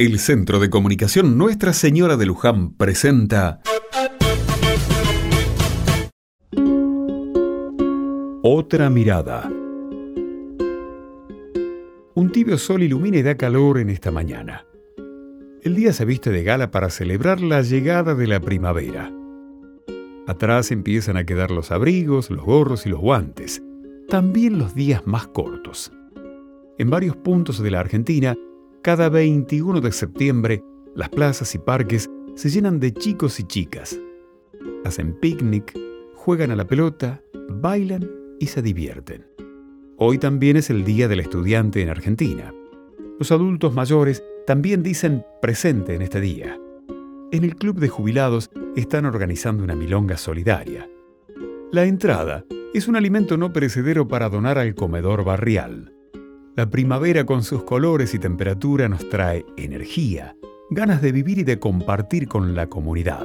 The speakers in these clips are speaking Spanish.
El Centro de Comunicación Nuestra Señora de Luján presenta Otra mirada. Un tibio sol ilumina y da calor en esta mañana. El día se viste de gala para celebrar la llegada de la primavera. Atrás empiezan a quedar los abrigos, los gorros y los guantes, también los días más cortos. En varios puntos de la Argentina, cada 21 de septiembre, las plazas y parques se llenan de chicos y chicas. Hacen picnic, juegan a la pelota, bailan y se divierten. Hoy también es el Día del Estudiante en Argentina. Los adultos mayores también dicen presente en este día. En el Club de Jubilados están organizando una milonga solidaria. La entrada es un alimento no perecedero para donar al comedor barrial. La primavera con sus colores y temperatura nos trae energía, ganas de vivir y de compartir con la comunidad.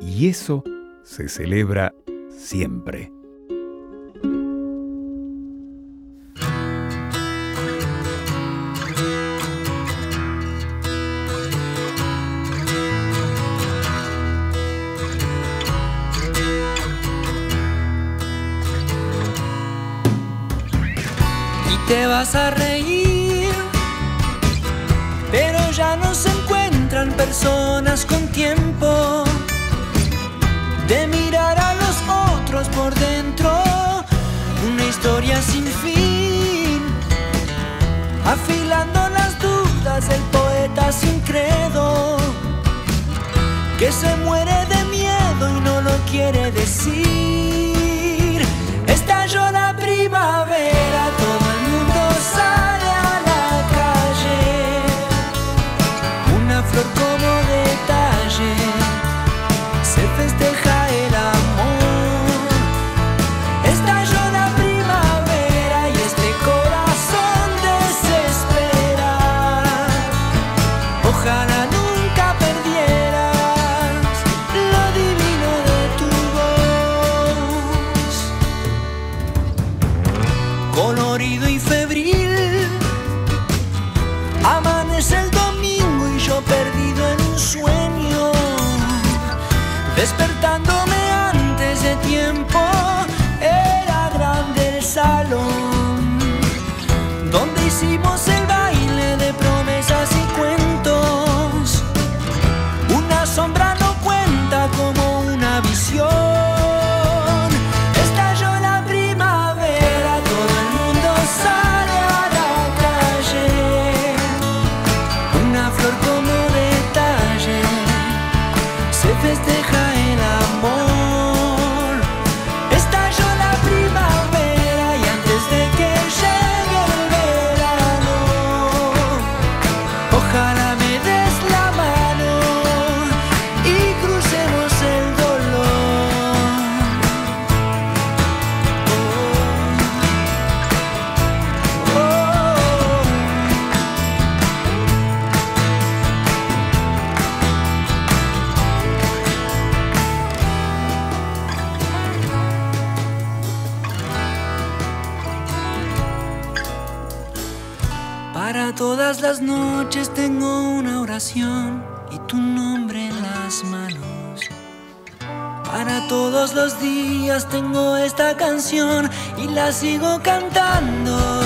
Y eso se celebra siempre. Te vas a reír. Pero ya no se encuentran personas con tiempo despertándome antes de tiempo. Era grande el salón donde hicimos todas las noches tengo una oración y tu nombre en las manos. Para todos los días tengo esta canción y la sigo cantando.